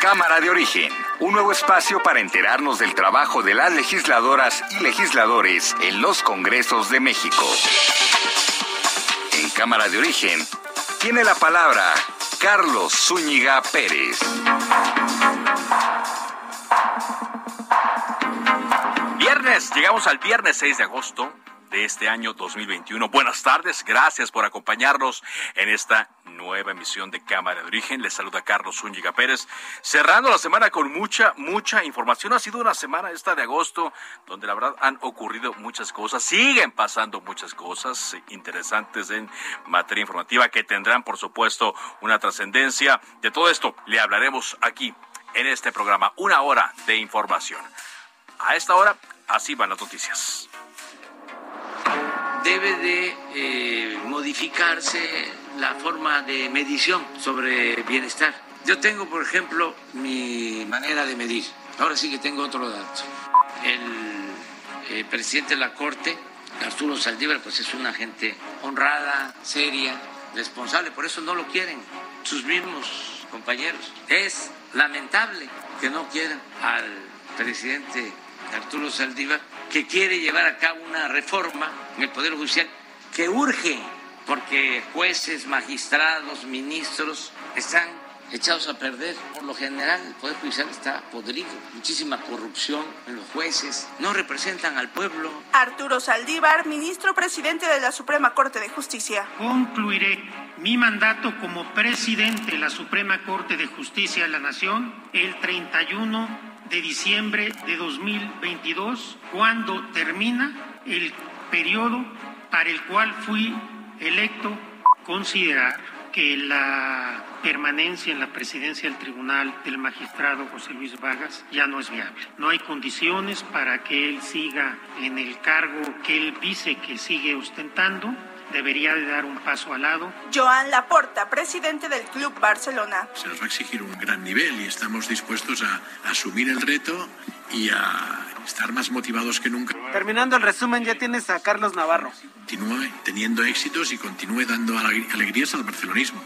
Cámara de Origen, un nuevo espacio para enterarnos del trabajo de las legisladoras y legisladores en los Congresos de México. En Cámara de Origen tiene la palabra Carlos Zúñiga Pérez. Viernes, llegamos al viernes 6 de agosto de este año 2021. Buenas tardes, gracias por acompañarnos en esta nueva emisión de Cámara de Origen. Les saluda Carlos Zúñiga Pérez. Cerrando la semana con mucha, mucha información. Ha sido una semana esta de agosto donde la verdad han ocurrido muchas cosas. Siguen pasando muchas cosas interesantes en materia informativa que tendrán, por supuesto, una trascendencia. De todo esto le hablaremos aquí en este programa. Una hora de información. A esta hora, así van las noticias debe de eh, modificarse la forma de medición sobre bienestar. Yo tengo, por ejemplo, mi manera de medir. Ahora sí que tengo otro dato. El eh, presidente de la Corte, Arturo Saldívar, pues es una gente honrada, seria, responsable. Por eso no lo quieren sus mismos compañeros. Es lamentable que no quieran al presidente Arturo Saldívar, que quiere llevar a cabo una reforma en el Poder Judicial que urge, porque jueces, magistrados, ministros están echados a perder. Por lo general, el Poder Judicial está podrido. Muchísima corrupción en los jueces. No representan al pueblo. Arturo Saldívar, ministro presidente de la Suprema Corte de Justicia. Concluiré mi mandato como presidente de la Suprema Corte de Justicia de la Nación el 31 de diciembre de 2022, cuando termina el periodo para el cual fui electo, considerar que la permanencia en la presidencia del tribunal del magistrado José Luis Vargas ya no es viable. No hay condiciones para que él siga en el cargo que él dice que sigue ostentando debería de dar un paso al lado. Joan Laporta, presidente del Club Barcelona. Se nos va a exigir un gran nivel y estamos dispuestos a, asumir el reto y a estar más motivados que nunca. Terminando el resumen, ya tienes a Carlos Navarro. Continúe teniendo éxitos y continúe dando alegrías al barcelonismo.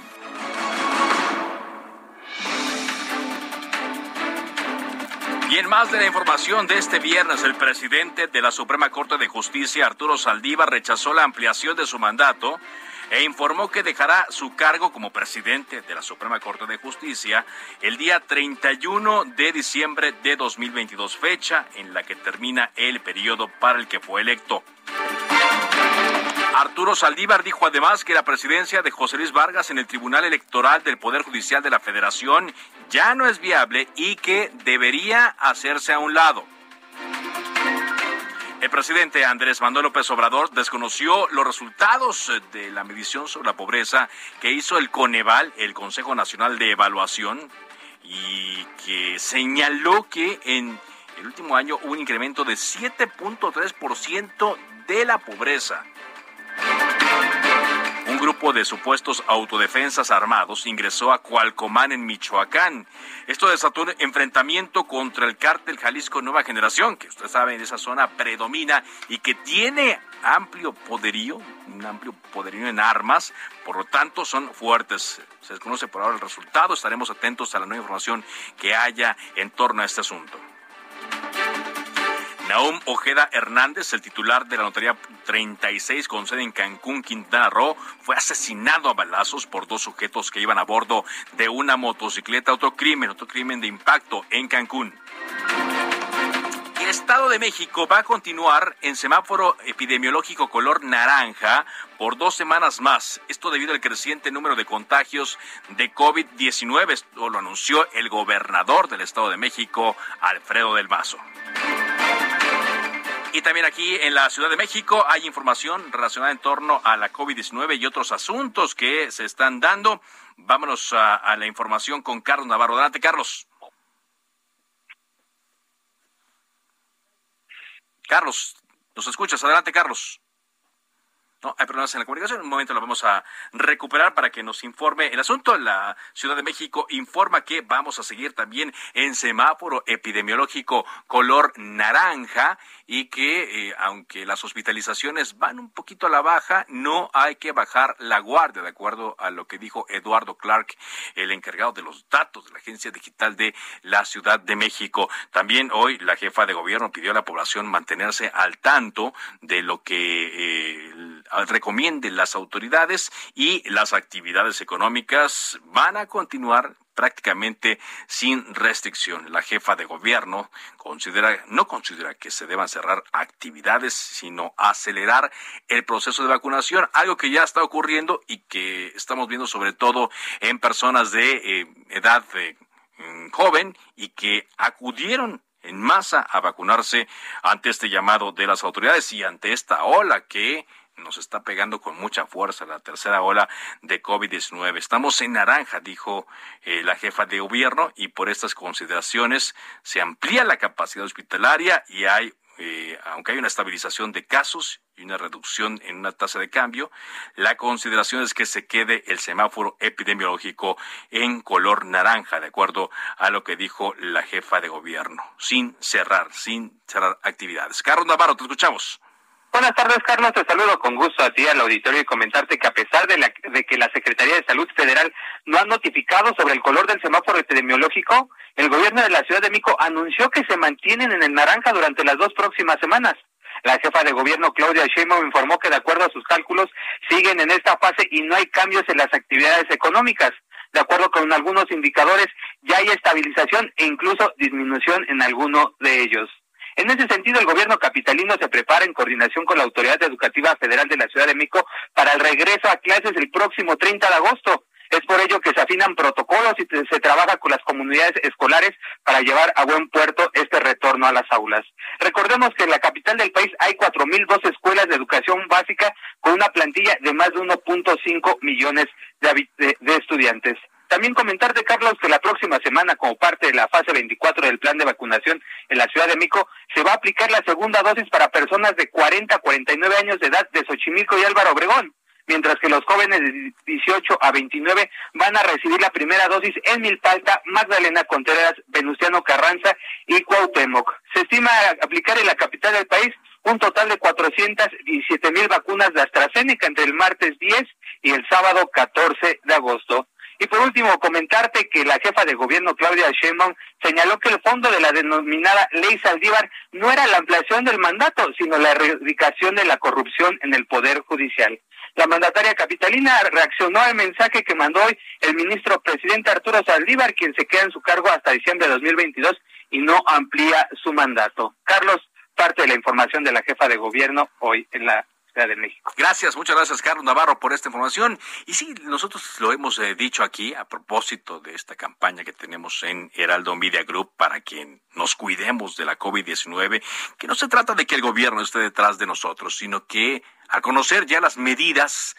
En más de la información de este viernes, el presidente de la Suprema Corte de Justicia, Arturo Saldívar, rechazó la ampliación de su mandato e informó que dejará su cargo como presidente de la Suprema Corte de Justicia el día 31 de diciembre de 2022, fecha en la que termina el periodo para el que fue electo. Arturo Saldívar dijo además que la presidencia de José Luis Vargas en el Tribunal Electoral del Poder Judicial de la Federación ya no es viable y que debería hacerse a un lado. El presidente Andrés Manuel López Obrador desconoció los resultados de la medición sobre la pobreza que hizo el Coneval, el Consejo Nacional de Evaluación, y que señaló que en el último año hubo un incremento de 7.3% de la pobreza. Grupo de supuestos autodefensas armados ingresó a Cualcomán en Michoacán. Esto desató un enfrentamiento contra el cártel Jalisco Nueva Generación, que usted sabe en esa zona predomina y que tiene amplio poderío, un amplio poderío en armas, por lo tanto son fuertes. Se desconoce por ahora el resultado, estaremos atentos a la nueva información que haya en torno a este asunto. Naum Ojeda Hernández, el titular de la Notaría 36 con sede en Cancún, Quintana Roo, fue asesinado a balazos por dos sujetos que iban a bordo de una motocicleta. Otro crimen, otro crimen de impacto en Cancún. El Estado de México va a continuar en semáforo epidemiológico color naranja por dos semanas más. Esto debido al creciente número de contagios de COVID-19. Esto lo anunció el gobernador del Estado de México, Alfredo del Mazo. Y también aquí en la Ciudad de México hay información relacionada en torno a la COVID-19 y otros asuntos que se están dando. Vámonos a, la información con Carlos Navarro. Adelante, Carlos. Carlos, ¿nos escuchas? Adelante, Carlos. No, hay problemas en la comunicación. En un momento lo vamos a recuperar para que nos informe el asunto. La Ciudad de México informa que vamos a seguir también en semáforo epidemiológico color naranja y que eh, aunque las hospitalizaciones van un poquito a la baja, no hay que bajar la guardia, de acuerdo a lo que dijo Eduardo Clark, el encargado de los datos de la Agencia Digital de la Ciudad de México. También hoy la jefa de gobierno pidió a la población mantenerse al tanto de lo que eh, recomienden las autoridades y las actividades económicas van a continuar prácticamente sin restricción. La jefa de gobierno considera, no considera que se deban cerrar actividades, sino acelerar el proceso de vacunación, algo que ya está ocurriendo y que estamos viendo sobre todo en personas de eh, edad eh, joven y que acudieron en masa a vacunarse ante este llamado de las autoridades y ante esta ola que nos está pegando con mucha fuerza la tercera ola de COVID-19. Estamos en naranja, dijo eh, la jefa de gobierno, y por estas consideraciones se amplía la capacidad hospitalaria y hay, eh, aunque hay una estabilización de casos y una reducción en una tasa de cambio, la consideración es que se quede el semáforo epidemiológico en color naranja, de acuerdo a lo que dijo la jefa de gobierno, sin cerrar, sin cerrar actividades. Carlos Navarro, te escuchamos. Buenas tardes, Carlos. Te saludo con gusto a ti al auditorio y comentarte que a pesar de, la, de que la Secretaría de Salud Federal no ha notificado sobre el color del semáforo epidemiológico, el gobierno de la Ciudad de Mico anunció que se mantienen en el naranja durante las dos próximas semanas. La jefa de gobierno Claudia Sheinbaum informó que de acuerdo a sus cálculos siguen en esta fase y no hay cambios en las actividades económicas. De acuerdo con algunos indicadores, ya hay estabilización e incluso disminución en alguno de ellos. En ese sentido, el gobierno capitalino se prepara en coordinación con la Autoridad Educativa Federal de la Ciudad de México para el regreso a clases el próximo 30 de agosto. Es por ello que se afinan protocolos y se trabaja con las comunidades escolares para llevar a buen puerto este retorno a las aulas. Recordemos que en la capital del país hay 4.002 escuelas de educación básica con una plantilla de más de 1.5 millones de, de, de estudiantes. También comentarte, Carlos, que la próxima semana, como parte de la fase 24 del plan de vacunación en la Ciudad de Mico, se va a aplicar la segunda dosis para personas de 40 a 49 años de edad de Xochimilco y Álvaro Obregón, mientras que los jóvenes de 18 a 29 van a recibir la primera dosis en Milpalta, Magdalena Contreras, Venustiano Carranza y Cuauhtémoc. Se estima aplicar en la capital del país un total de 417 mil vacunas de AstraZeneca entre el martes 10 y el sábado 14 de agosto. Y por último, comentarte que la jefa de gobierno, Claudia Sheinbaum, señaló que el fondo de la denominada Ley Saldívar no era la ampliación del mandato, sino la erradicación de la corrupción en el Poder Judicial. La mandataria capitalina reaccionó al mensaje que mandó hoy el ministro presidente Arturo Saldívar, quien se queda en su cargo hasta diciembre de 2022 y no amplía su mandato. Carlos, parte de la información de la jefa de gobierno hoy en la Gracias, muchas gracias Carlos Navarro por esta información. Y sí, nosotros lo hemos eh, dicho aquí a propósito de esta campaña que tenemos en Heraldo Media Group para que nos cuidemos de la COVID-19, que no se trata de que el gobierno esté detrás de nosotros, sino que a conocer ya las medidas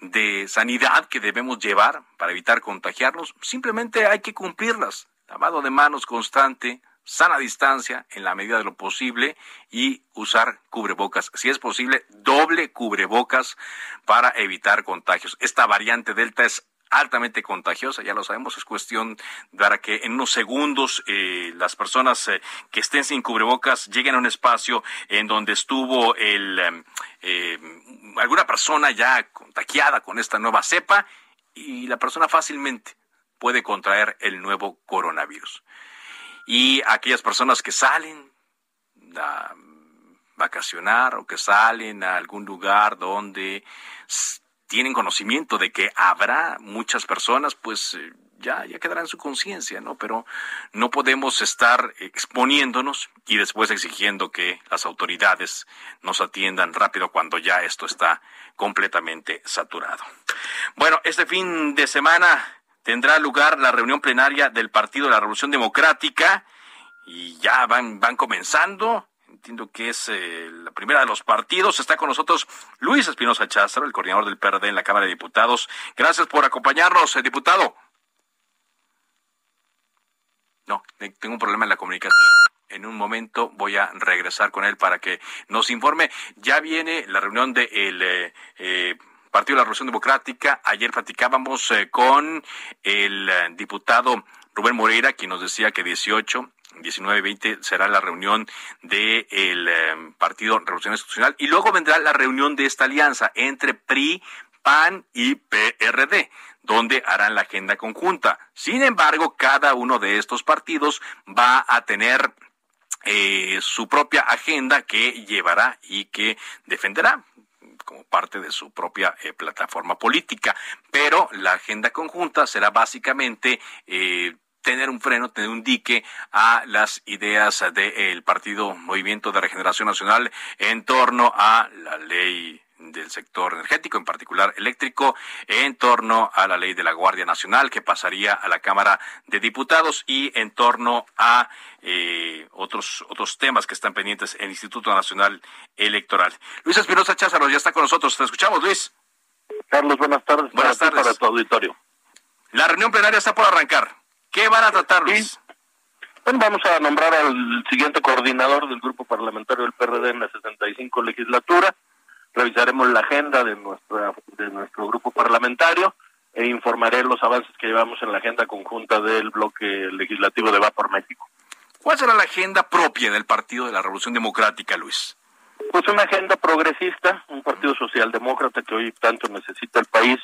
de sanidad que debemos llevar para evitar contagiarnos, simplemente hay que cumplirlas. Lavado de manos constante, sana distancia en la medida de lo posible y usar cubrebocas. Si es posible, doble cubrebocas para evitar contagios. Esta variante Delta es altamente contagiosa, ya lo sabemos, es cuestión para que en unos segundos eh, las personas eh, que estén sin cubrebocas lleguen a un espacio en donde estuvo el, eh, alguna persona ya contagiada con esta nueva cepa y la persona fácilmente puede contraer el nuevo coronavirus y aquellas personas que salen a vacacionar o que salen a algún lugar donde tienen conocimiento de que habrá muchas personas, pues eh, ya, ya quedará en su conciencia, ¿no? Pero no podemos estar exponiéndonos y después exigiendo que las autoridades nos atiendan rápido cuando ya esto está completamente saturado. Bueno, este fin de semana tendrá lugar la reunión plenaria del Partido de la Revolución Democrática y ya van, van comenzando entiendo que es eh, la primera de los partidos. Está con nosotros Luis Espinosa Cházaro, el coordinador del PRD en la Cámara de Diputados. Gracias por acompañarnos, eh, diputado. No, tengo un problema en la comunicación. En un momento voy a regresar con él para que nos informe. Ya viene la reunión del de eh, Partido de la Revolución Democrática. Ayer platicábamos con el diputado Rubén Moreira, quien nos decía que 18 19 y 20 será la reunión del em, Partido Revolución Institucional y luego vendrá la reunión de esta alianza entre PRI, PAN y PRD donde harán la agenda conjunta. Sin embargo, cada uno de estos partidos va a tener eh, su propia agenda que llevará y que defenderá como parte de su propia eh, plataforma política. Pero la agenda conjunta será básicamente eh, tener un freno, tener un dique a las ideas del Partido Movimiento de Regeneración Nacional en torno a la ley del sector energético, en particular eléctrico, en torno a la ley de la Guardia Nacional que pasaría a la Cámara de Diputados y en torno a eh, otros otros temas que están pendientes en el Instituto Nacional Electoral. Luis Espinosa Cházaro ya está con nosotros. Te escuchamos, Luis. Carlos, buenas tardes. Buenas tardes. Para tu auditorio. La reunión plenaria está por arrancar. ¿Qué van a tratar, Luis? Bueno, vamos a nombrar al siguiente coordinador del grupo parlamentario del PRD en la 65 legislatura. Revisaremos la agenda de, nuestra, de nuestro grupo parlamentario e informaré los avances que llevamos en la agenda conjunta del bloque legislativo de Va por México. ¿Cuál será la agenda propia del Partido de la Revolución Democrática, Luis? Pues una agenda progresista, un partido socialdemócrata que hoy tanto necesita el país.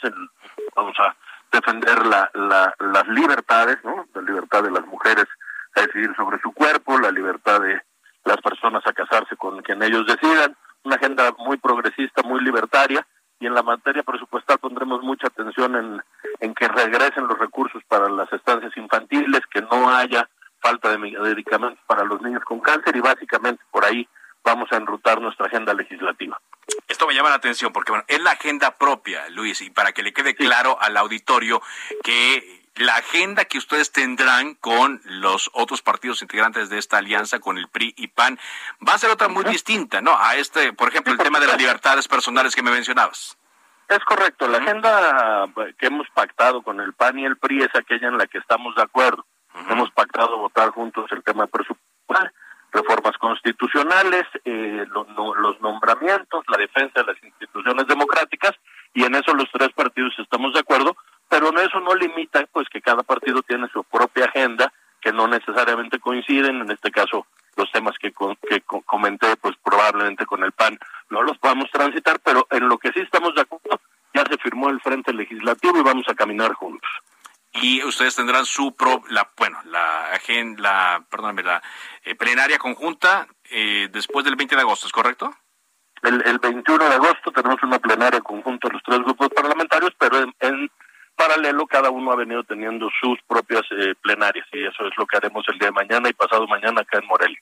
vamos a defender la, las libertades, ¿no? La libertad de las mujeres a decidir sobre su cuerpo, la libertad de las personas a casarse con quien ellos decidan, una agenda muy progresista, muy libertaria, y en la materia presupuestal pondremos mucha atención en, en que regresen los recursos para las estancias infantiles, que no haya falta de medicamentos para los niños con cáncer y básicamente por ahí vamos a enrutar nuestra agenda legislativa. Esto me llama la atención porque bueno, es la agenda propia, Luis, y para que le quede claro al auditorio que la agenda que ustedes tendrán con los otros partidos integrantes de esta alianza, con el PRI y PAN, va a ser otra muy distinta, ¿no? A este, por ejemplo, el tema de las libertades personales que me mencionabas. Es correcto, la agenda que hemos pactado con el PAN y el PRI es aquella en la que estamos de acuerdo. Hemos pactado votar juntos el tema presupuestal reformas constitucionales, eh, los nombramientos, la defensa de las instituciones democráticas, y en eso los tres partidos estamos de acuerdo, pero eso no limita pues que cada partido tiene su propia agenda, que no necesariamente coinciden, en este caso los temas que, que comenté, pues probablemente con el PAN no los podamos transitar, pero en lo que sí estamos de acuerdo, ya se firmó el Frente Legislativo y vamos a caminar juntos. Y ustedes tendrán su pro, la bueno la agenda la perdóname la eh, plenaria conjunta eh, después del 20 de agosto es correcto el, el 21 de agosto tenemos una plenaria conjunta de los tres grupos parlamentarios pero en, paralelo cada uno ha venido teniendo sus propias eh, plenarias y eso es lo que haremos el día de mañana y pasado mañana acá en Morelia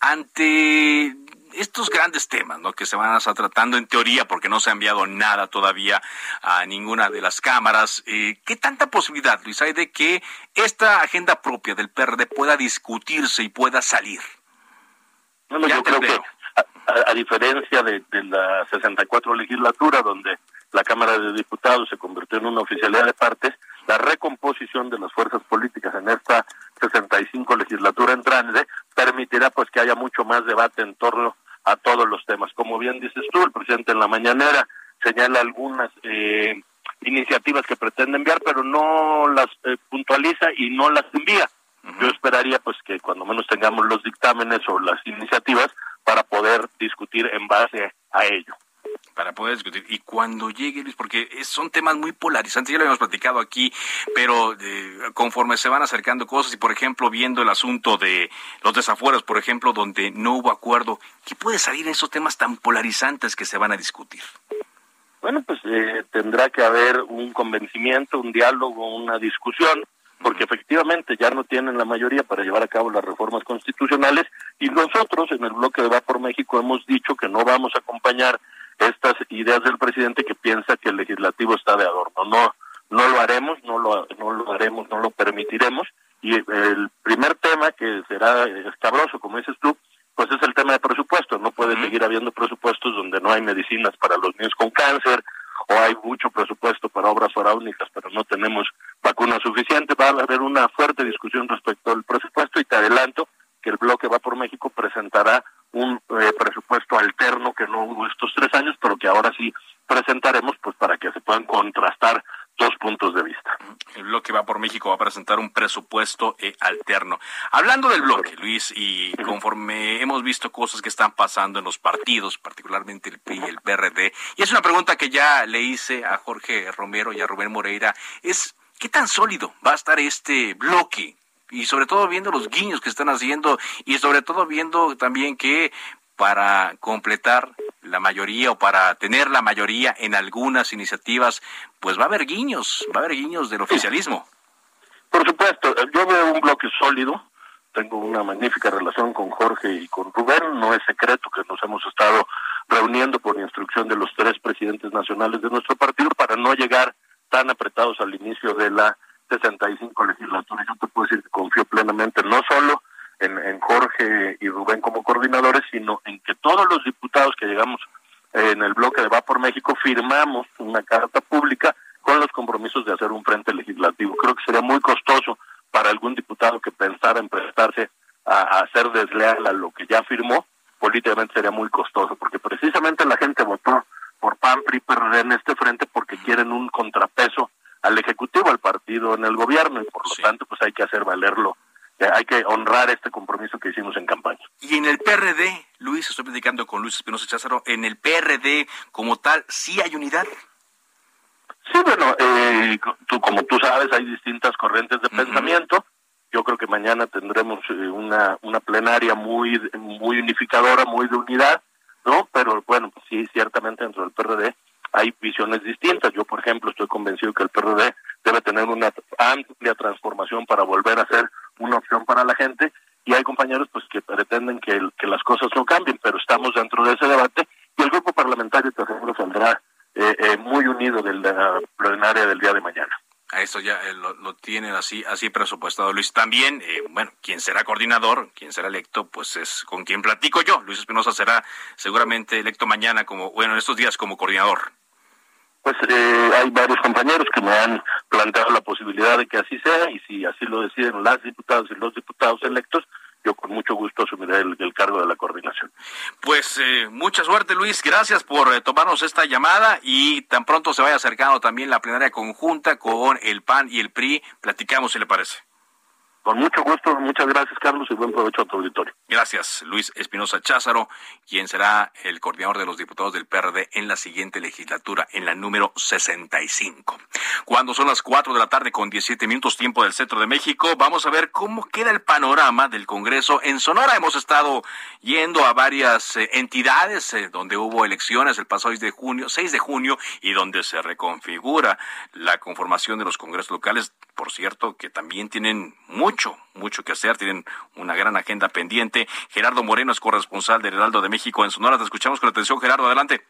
ante estos grandes temas ¿no? que se van a estar tratando en teoría porque no se ha enviado nada todavía a ninguna de las cámaras, eh, ¿qué tanta posibilidad, Luis, hay de que esta agenda propia del PRD pueda discutirse y pueda salir? No, yo creo que a, diferencia de, de la 64 legislatura, donde la Cámara de Diputados se convirtió en una oficialidad de partes, la recomposición de las fuerzas políticas en esta 65 legislatura entrante permitirá pues que haya mucho más debate en torno a todos los temas. Como bien dices tú, el presidente en la mañanera señala algunas eh, iniciativas que pretende enviar, pero no las eh, puntualiza y no las envía. Yo esperaría pues que cuando menos tengamos los dictámenes o las iniciativas para poder discutir en base a ello. Para poder discutir. Y cuando llegue, Luis, porque son temas muy polarizantes, ya lo habíamos platicado aquí, pero eh, conforme se van acercando cosas y, por ejemplo, viendo el asunto de los desafueros, por ejemplo, donde no hubo acuerdo, ¿qué puede salir en esos temas tan polarizantes que se van a discutir? Bueno, pues eh, tendrá que haber un convencimiento, un diálogo, una discusión, porque efectivamente ya no tienen la mayoría para llevar a cabo las reformas constitucionales y nosotros en el bloque de Va por México hemos dicho que no vamos a acompañar estas ideas del presidente que piensa que el legislativo está de adorno. No, no lo haremos, no lo, no lo haremos, no lo permitiremos. Y el primer tema que será escabroso, como dices tú, pues es el tema de presupuestos. No puede seguir habiendo presupuestos donde no hay medicinas para los niños con cáncer o hay mucho presupuesto para obras faraónicas, pero no tenemos vacunas suficientes. Va a haber una fuerte discusión respecto al presupuesto y te adelanto que el bloque va por México presentará un eh, presupuesto alterno que no hubo estos tres años, pero que ahora sí presentaremos, pues para que se puedan contrastar dos puntos de vista. El bloque va por México va a presentar un presupuesto eh, alterno. Hablando del bloque, Luis, y conforme hemos visto cosas que están pasando en los partidos, particularmente el PRI y el PRD, y es una pregunta que ya le hice a Jorge Romero y a Rubén Moreira, es ¿qué tan sólido va a estar este bloque? Y sobre todo viendo los guiños que están haciendo y sobre todo viendo también que para completar la mayoría o para tener la mayoría en algunas iniciativas, pues va a haber guiños, va a haber guiños del oficialismo. Por supuesto, yo veo un bloque sólido, tengo una magnífica relación con Jorge y con Rubén, no es secreto que nos hemos estado reuniendo por instrucción de los tres presidentes nacionales de nuestro partido para no llegar tan apretados al inicio de la 65 legislaturas. Yo te puedo decir que confío plenamente no solo en, Jorge y Rubén como coordinadores, sino en que todos los diputados que llegamos en el bloque de Va por México firmamos una carta pública con los compromisos de hacer un frente legislativo. Creo que sería muy costoso para algún diputado que pensara en prestarse a, a ser desleal a lo que ya firmó, políticamente sería muy costoso, porque precisamente la gente votó por PAN, PRI, en este frente porque quieren un contrapeso al Ejecutivo, al partido en el gobierno, y por lo tanto, pues hay que hacer valerlo, eh, hay que honrar este compromiso que hicimos en campaña. Y en el PRD, Luis, estoy platicando con Luis Espinosa Cházaro, en el PRD como tal, ¿sí hay unidad? Sí, bueno, eh, tú, como tú sabes, hay distintas corrientes de pensamiento. Yo creo que mañana tendremos eh, una, una plenaria muy, muy unificadora, muy de unidad, ¿no? Pero bueno, pues sí, ciertamente dentro del PRD hay visiones distintas. Yo, por ejemplo, estoy convencido que el PRD debe tener una amplia transformación para volver a ser una opción para la gente y hay compañeros pues que pretenden que, que las cosas no cambien, pero estamos dentro de ese debate y el grupo parlamentario te aseguro saldrá eh, eh, muy unido de la plenaria del día de mañana. A esto ya eh, lo, tienen así así presupuestado Luis. También, eh, bueno, quien será coordinador, quien será electo, pues es con quien platico yo. Luis Espinosa será seguramente electo mañana como, bueno, en estos días como coordinador. Pues eh, hay varios compañeros que me han planteado la posibilidad de que así sea y si así lo deciden las diputadas y los diputados electos, yo con mucho gusto asumiré el, cargo de la coordinación. Pues eh, mucha suerte Luis, gracias por eh, tomarnos esta llamada y tan pronto se vaya acercando también la plenaria conjunta con el PAN y el PRI, platicamos si le parece. Con mucho gusto, muchas gracias Carlos y buen provecho a tu auditorio. Gracias, Luis Espinosa Cházaro, quien será el coordinador de los diputados del PRD en la siguiente legislatura, en la número 65. Cuando son las 4 de la tarde con 17 minutos tiempo del centro de México, vamos a ver cómo queda el panorama del Congreso en Sonora. Hemos estado yendo a varias eh, entidades eh, donde hubo elecciones el pasado 6 de junio, 6 de junio y donde se reconfigura la conformación de los congresos locales, por cierto, que también tienen mucho, mucho que hacer, tienen una gran agenda pendiente. Gerardo Moreno es corresponsal del Heraldo de México en Sonora. Te escuchamos con atención, Gerardo, adelante.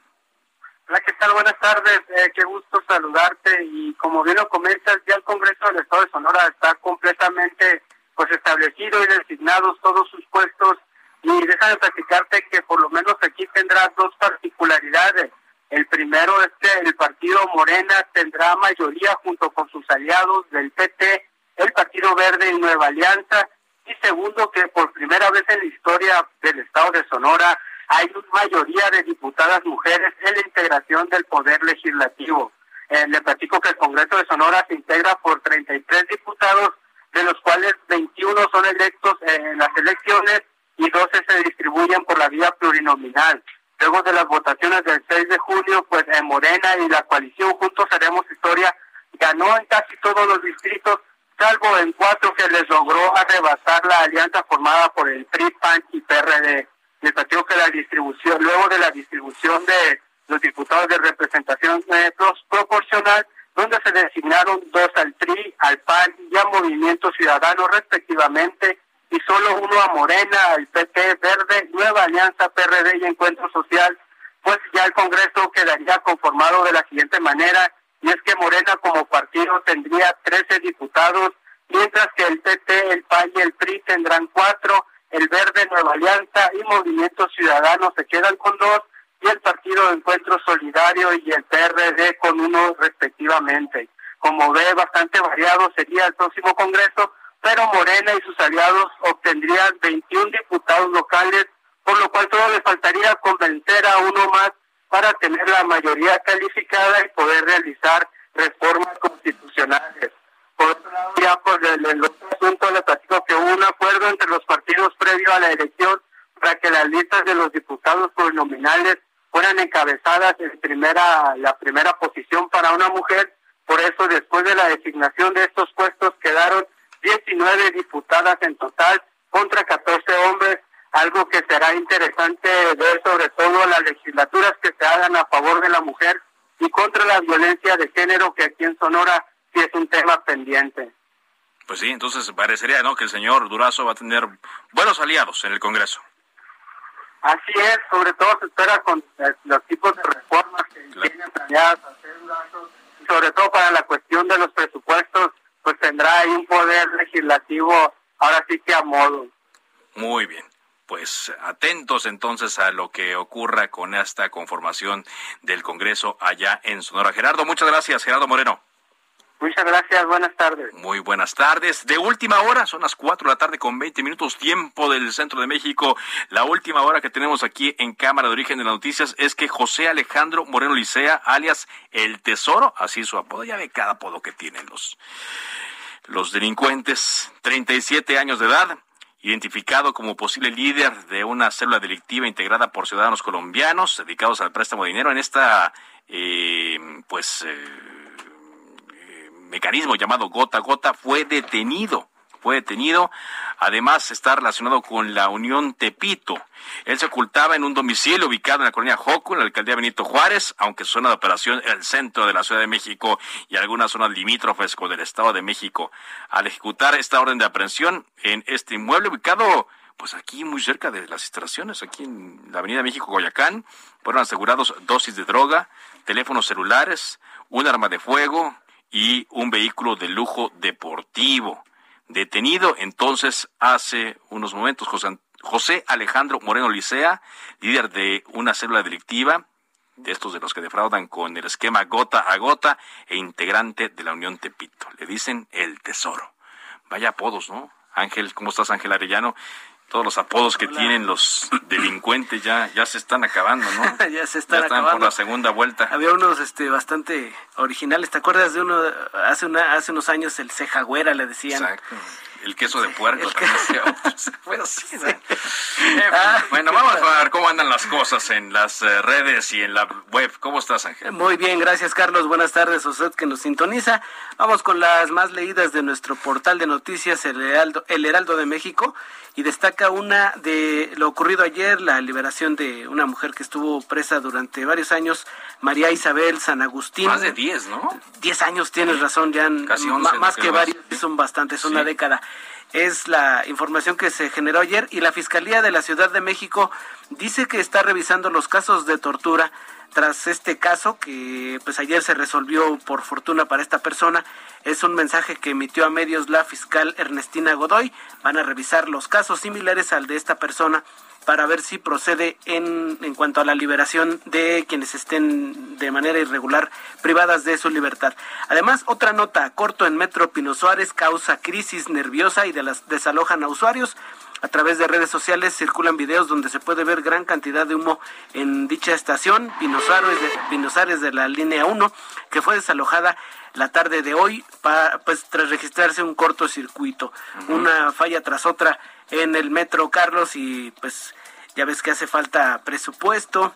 Hola, ¿qué tal? Buenas tardes, eh, qué gusto saludarte y como bien lo comentas, ya el Congreso del Estado de Sonora está completamente pues establecido y designados todos sus puestos y déjame platicarte que por lo menos aquí tendrá dos particularidades. El primero es que el partido Morena tendrá mayoría junto con sus aliados del PT el Partido Verde y Nueva Alianza, y segundo, que por primera vez en la historia del Estado de Sonora hay una mayoría de diputadas mujeres en la integración del Poder Legislativo. Eh, le platico que el Congreso de Sonora se integra por 33 diputados, de los cuales 21 son electos en las elecciones y 12 se distribuyen por la vía plurinominal. Luego de las votaciones del 6 de junio, pues en Morena y la coalición Juntos Haremos Historia ganó en casi todos los distritos, salvo en cuatro que les logró arrebatar la alianza formada por el PRI, PAN y PRD. Les platico que la distribución, luego de la distribución de los diputados de representación eh, proporcional, donde se designaron dos al TRI, al PAN y al Movimiento Ciudadano respectivamente, y solo uno a Morena, al PP Verde, Nueva Alianza PRD y Encuentro Social, pues ya el Congreso quedaría conformado de la siguiente manera, y es que Morena como partido tendría 13 diputados, mientras que el PP, el PAN y el PRI tendrán cuatro, el Verde, Nueva Alianza y Movimiento Ciudadano se quedan con dos, y el Partido de Encuentro Solidario y el PRD con uno respectivamente. Como ve, bastante variado sería el próximo Congreso, pero Morena y sus aliados obtendrían 21 diputados locales, por lo cual solo le faltaría convencer a uno más para tener la mayoría calificada y poder realizar reformas constitucionales. Por otro lado, ya por el, el asunto le platico que hubo un acuerdo entre los partidos previo a la elección para que las listas de los diputados plurinominales fueran encabezadas en primera, la primera posición para una mujer. Por eso, después de la designación de estos puestos, quedaron 19 diputadas en total contra 14 hombres, algo que será interesante ver sobre todo las legislaturas que se hagan a favor de la mujer y contra la violencia de género, que aquí en Sonora sí es un tema pendiente. Pues sí, entonces parecería ¿no? que el señor Durazo va a tener buenos aliados en el Congreso. Así es, sobre todo se espera con eh, los tipos de reformas que tienen planeadas hacer, sobre todo para la cuestión de los presupuestos, pues tendrá ahí un poder legislativo ahora sí que a modo. Muy bien. Pues atentos entonces a lo que ocurra con esta conformación del Congreso allá en Sonora. Gerardo, muchas gracias, Gerardo Moreno. Muchas gracias, buenas tardes. Muy buenas tardes. De última hora, son las 4 de la tarde con 20 minutos tiempo del centro de México. La última hora que tenemos aquí en Cámara de Origen de las Noticias es que José Alejandro Moreno Licea, alias El Tesoro, así su apodo, ya ve cada apodo que tienen los, los delincuentes, 37 años de edad, identificado como posible líder de una célula delictiva integrada por ciudadanos colombianos dedicados al préstamo de dinero en esta, eh, pues, eh, mecanismo llamado gota a gota fue detenido. Fue detenido. Además, está relacionado con la Unión Tepito. Él se ocultaba en un domicilio ubicado en la colonia Joco, en la alcaldía Benito Juárez, aunque zona de operación era el centro de la Ciudad de México y algunas zonas limítrofes con el Estado de México. Al ejecutar esta orden de aprehensión en este inmueble ubicado pues aquí muy cerca de las instalaciones, aquí en la Avenida México Goyacán, fueron asegurados dosis de droga, teléfonos celulares, un arma de fuego, y un vehículo de lujo deportivo. Detenido entonces hace unos momentos José, Alejandro Moreno Licea, líder de una célula delictiva, de estos de los que defraudan con el esquema gota a gota e integrante de la Unión Tepito. Le dicen el tesoro. Vaya apodos, ¿no? Ángel, ¿cómo estás, Ángel Arellano? Todos los apodos que tienen los delincuentes ya ya se están acabando, ¿no? ya se están, ya están por la segunda vuelta. Había unos este bastante originales. ¿Te acuerdas de uno hace una hace unos años el cejagüera le decían? Exacto el queso de puerco también ah. bueno, vamos a ver cómo andan las cosas en las eh, redes y en la web. ¿Cómo estás, Ángel? Muy bien, gracias, Carlos. Buenas tardes a usted que nos sintoniza. Vamos con las más leídas de nuestro portal de noticias, El Heraldo, el Heraldo de México, y destaca una de lo ocurrido ayer, la liberación de una mujer que estuvo presa durante varios años, María Isabel San Agustín. Más de 10, ¿no? 10 años, tienes razón, ya Casi más que varios, son bastantes, una década es la información que se generó ayer y la Fiscalía de la Ciudad de México dice que está revisando los casos de tortura tras este caso que pues ayer se resolvió por fortuna para esta persona. Es un mensaje que emitió a medios la fiscal Ernestina Godoy. Van a revisar los casos similares al de esta persona para ver si procede en, en cuanto a la liberación de quienes estén de manera irregular privadas de su libertad. Además, otra nota, corto en Metro Pino Suárez causa crisis nerviosa y de las desalojan a usuarios. A través de redes sociales circulan videos donde se puede ver gran cantidad de humo en dicha estación, Pino Suárez de, de la línea 1, que fue desalojada la tarde de hoy para, pues, tras registrarse un cortocircuito. Una falla tras otra en el Metro Carlos y pues ya ves que hace falta presupuesto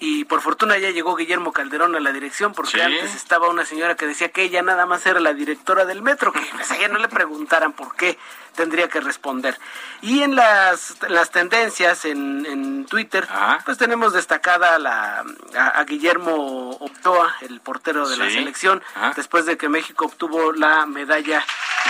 y por fortuna ya llegó Guillermo Calderón a la dirección porque antes estaba una señora que decía que ella nada más era la directora del metro, que pues, a ella no le preguntaran por qué tendría que responder. Y en las, las tendencias en, en Twitter, pues tenemos destacada la, a, Guillermo Optoa, el portero de la selección, después de que México obtuvo la medalla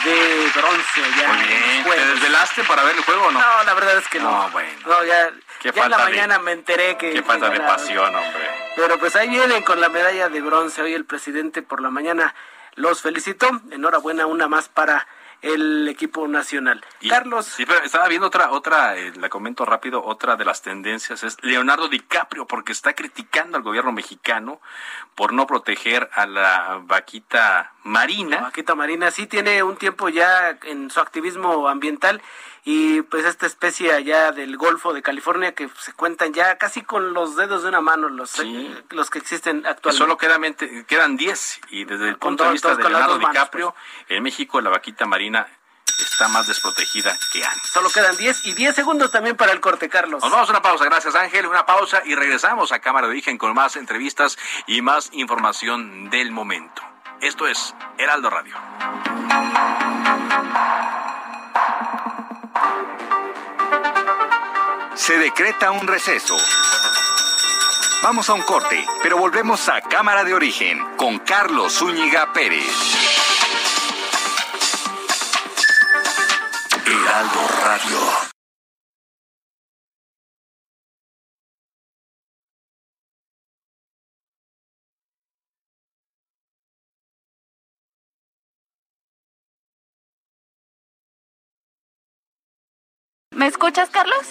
de bronce. Ya Muy bien. ¿Te desvelaste para ver el juego o no? No, la verdad es que no. No, bueno. No, ya, ya en la mañana me enteré que... Qué falta de pasión, hombre. Pero pues ahí vienen con la medalla de bronce. Hoy el presidente por la mañana los felicitó. Enhorabuena, una más para el equipo nacional. Carlos. Sí, pero estaba viendo otra, otra, eh, la comento rápido, otra de las tendencias es Leonardo DiCaprio, porque está criticando al gobierno mexicano por no proteger a la vaquita marina. La vaquita marina sí tiene un tiempo ya en su activismo ambiental y pues esta especie allá del Golfo de California que se cuentan ya casi con los dedos de una mano los, eh, los que existen actualmente. Solo quedan, quedan 10 y desde el punto de vista de Leonardo DiCaprio, pues. en México la vaquita marina está más desprotegida que antes. Solo quedan 10 y 10 segundos también para el corte, Carlos. Nos vamos a una pausa, gracias Ángel, una pausa y regresamos a Cámara de Origen con más entrevistas y más información del momento. Esto es Heraldo Radio. Se decreta un receso. Vamos a un corte, pero volvemos a Cámara de Origen con Carlos Zúñiga Pérez. Heraldo Radio. Escuchas, Carlos?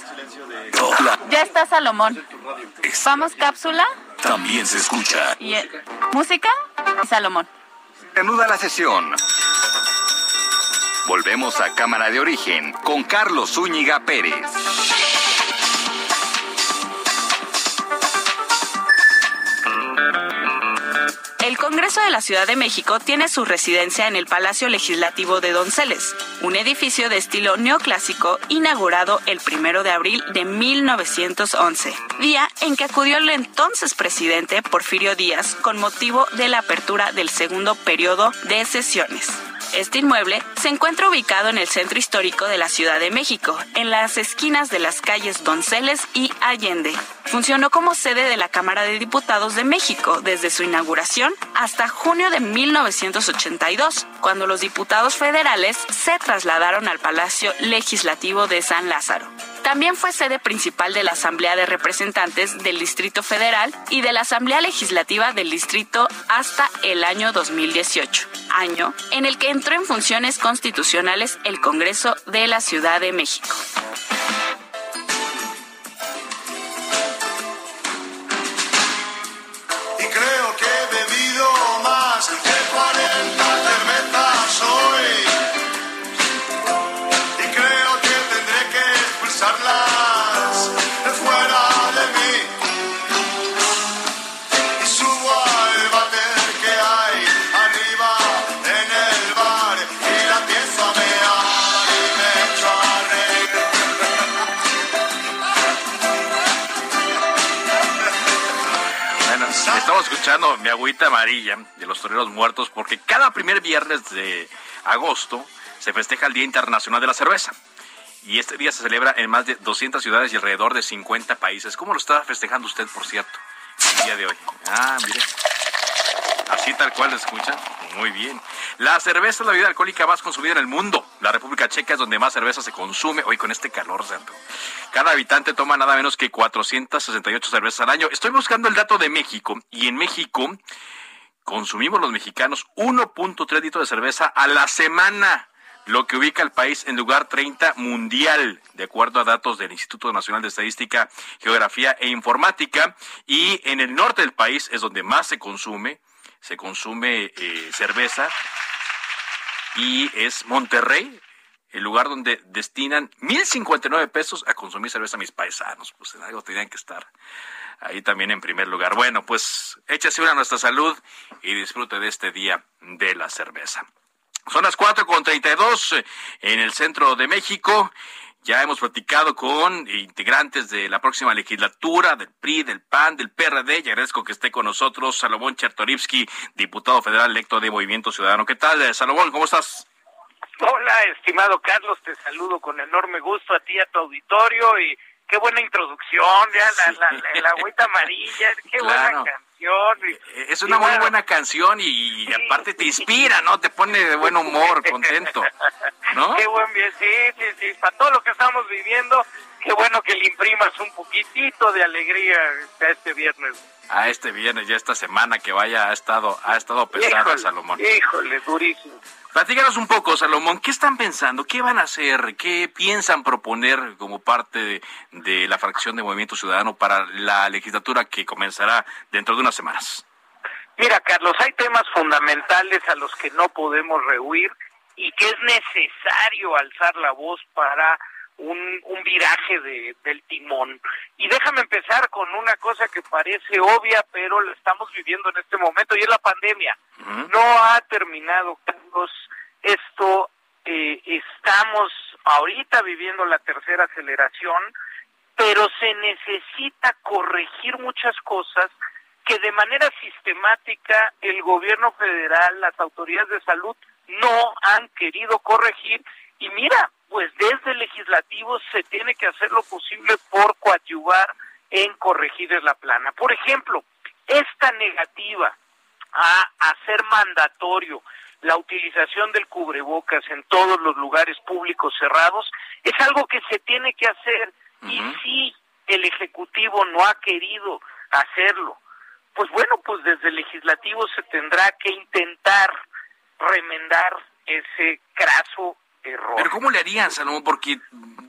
Ya está Salomón. ¿Vamos cápsula? También se escucha. ¿Y música? Salomón. Reanuda la sesión. Volvemos a Cámara de Origen con Carlos Zúñiga Pérez. Congreso de la Ciudad de México tiene su residencia en el Palacio Legislativo de Donceles, un edificio de estilo neoclásico inaugurado el primero de abril de 1911, día en que acudió el entonces presidente Porfirio Díaz con motivo de la apertura del segundo periodo de sesiones. Este inmueble se encuentra ubicado en el centro histórico de la Ciudad de México, en las esquinas de las calles Donceles y Allende. Funcionó como sede de la Cámara de Diputados de México desde su inauguración hasta junio de 1982, cuando los diputados federales se trasladaron al Palacio Legislativo de San Lázaro. También fue sede principal de la Asamblea de Representantes del Distrito Federal y de la Asamblea Legislativa del Distrito hasta el año 2018, año en el que entró en funciones constitucionales el Congreso de la Ciudad de México. Escuchando mi agüita amarilla de los toreros muertos porque cada primer viernes de agosto se festeja el Día Internacional de la Cerveza. Y este día se celebra en más de 200 ciudades y alrededor de 50 países. ¿Cómo lo está festejando usted, por cierto, el día de hoy? Ah, mire. Así tal cual lo escucha. Muy bien. La cerveza es la bebida alcohólica más consumida en el mundo. La República Checa es donde más cerveza se consume. Hoy con este calor, santo. Cada habitante toma nada menos que 468 cervezas al año. Estoy buscando el dato de México y en México consumimos los mexicanos 1.3 litros de cerveza a la semana lo que ubica al país en lugar 30 mundial, de acuerdo a datos del Instituto Nacional de Estadística, Geografía e Informática. Y en el norte del país es donde más se consume, se consume eh, cerveza y es Monterrey, el lugar donde destinan 1.059 pesos a consumir cerveza a mis paisanos. Pues en algo tenían que estar ahí también en primer lugar. Bueno, pues échase una nuestra salud y disfrute de este día de la cerveza. Son las 4 con 32 en el centro de México. Ya hemos platicado con integrantes de la próxima legislatura, del PRI, del PAN, del PRD, y agradezco que esté con nosotros Salomón Chertorivsky, diputado federal electo de Movimiento Ciudadano. ¿Qué tal, Salomón? ¿Cómo estás? Hola, estimado Carlos, te saludo con enorme gusto a ti, y a tu auditorio, y qué buena introducción, ya la, la, la, agüita amarilla, qué buena canción. Eh, es una muy buena canción y, aparte te inspira, ¿no? Te pone de buen humor, contento, ¿no? Qué buen bien, sí, sí, sí, para todo lo que estamos viviendo, qué bueno que le imprimas un poquitito de alegría a este viernes. A este viernes, ya esta semana que vaya ha estado, ha estado pesada, Salomón. Híjole, durísimo. Platícanos un poco, Salomón, ¿qué están pensando? ¿Qué van a hacer? ¿Qué piensan proponer como parte de, la fracción de Movimiento Ciudadano para la legislatura que comenzará dentro de unas semanas? Mira, Carlos, hay temas fundamentales a los que no podemos rehuir y que es necesario alzar la voz para un, un viraje de, del timón. Y déjame empezar con una cosa que parece obvia, pero la estamos viviendo en este momento, y es la pandemia. No ha terminado, Carlos. Esto, eh, estamos ahorita viviendo la tercera aceleración, pero se necesita corregir muchas cosas que de manera sistemática el gobierno federal, las autoridades de salud no han querido corregir. Y mira, pues desde el legislativo se tiene que hacer lo posible por coadyuvar en corregir la plana. Por ejemplo, esta negativa a hacer mandatorio la utilización del cubrebocas en todos los lugares públicos cerrados es algo que se tiene que hacer y si el ejecutivo no ha querido hacerlo, pues bueno, pues desde el legislativo se tendrá que intentar remendar ese craso pero ¿cómo le harían, Salomón? Porque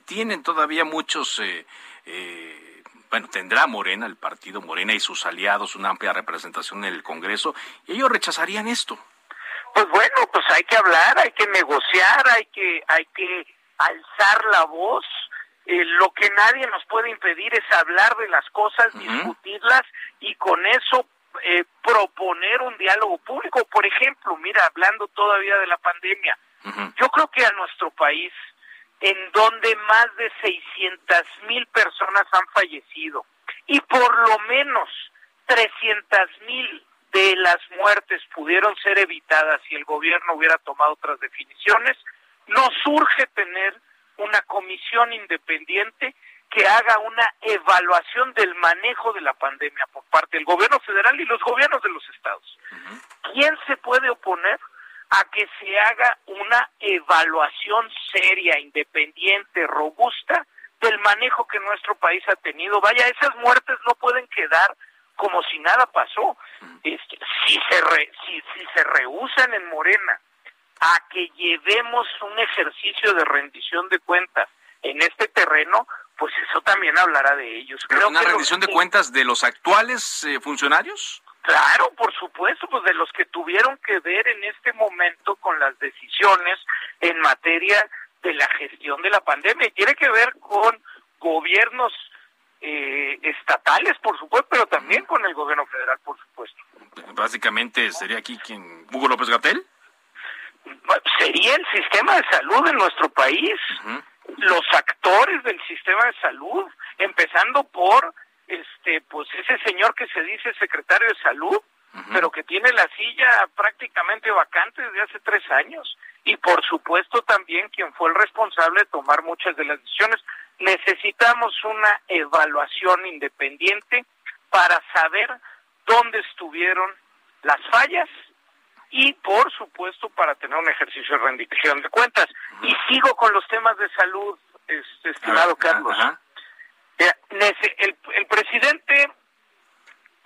tienen todavía muchos... Eh, eh, bueno, tendrá Morena, el partido Morena y sus aliados una amplia representación en el Congreso, y ellos rechazarían esto. Pues bueno, pues hay que hablar, hay que negociar, hay que, hay que alzar la voz. Eh, lo que nadie nos puede impedir es hablar de las cosas, discutirlas y con eso proponer un diálogo público. Por ejemplo, mira, hablando todavía de la pandemia, yo creo que a nuestro país, en donde más de 600 mil personas han fallecido y por lo menos 300 mil de las muertes pudieron ser evitadas si el gobierno hubiera tomado otras definiciones, nos surge tener una comisión independiente que haga una evaluación del manejo de la pandemia por parte del gobierno federal y los gobiernos de los estados. ¿Quién se puede oponer? A que se haga una evaluación seria, independiente, robusta del manejo que nuestro país ha tenido. Vaya, esas muertes no pueden quedar como si nada pasó. Este, si se si, si se rehusan en Morena a que llevemos un ejercicio de rendición de cuentas en este terreno, pues eso también hablará de ellos. Creo ¿Una rendición de cuentas de los actuales eh, funcionarios? Claro, por supuesto, pues de los que tuvieron que ver en este momento con las decisiones en materia de la gestión de la pandemia. Y tiene que ver con gobiernos eh, estatales, por supuesto, pero también con el gobierno federal, por supuesto. Básicamente sería aquí quien, Hugo López Gatel. Sería el sistema de salud en nuestro país, los actores del sistema de salud, empezando por este pues ese señor que se dice secretario de salud pero que tiene la silla prácticamente vacante desde hace tres años. Y por supuesto también quien fue el responsable de tomar muchas de las decisiones. Necesitamos una evaluación independiente para saber dónde estuvieron las fallas y por supuesto para tener un ejercicio de rendición de cuentas. Y sigo con los temas de salud este, estimado Carlos el, el presidente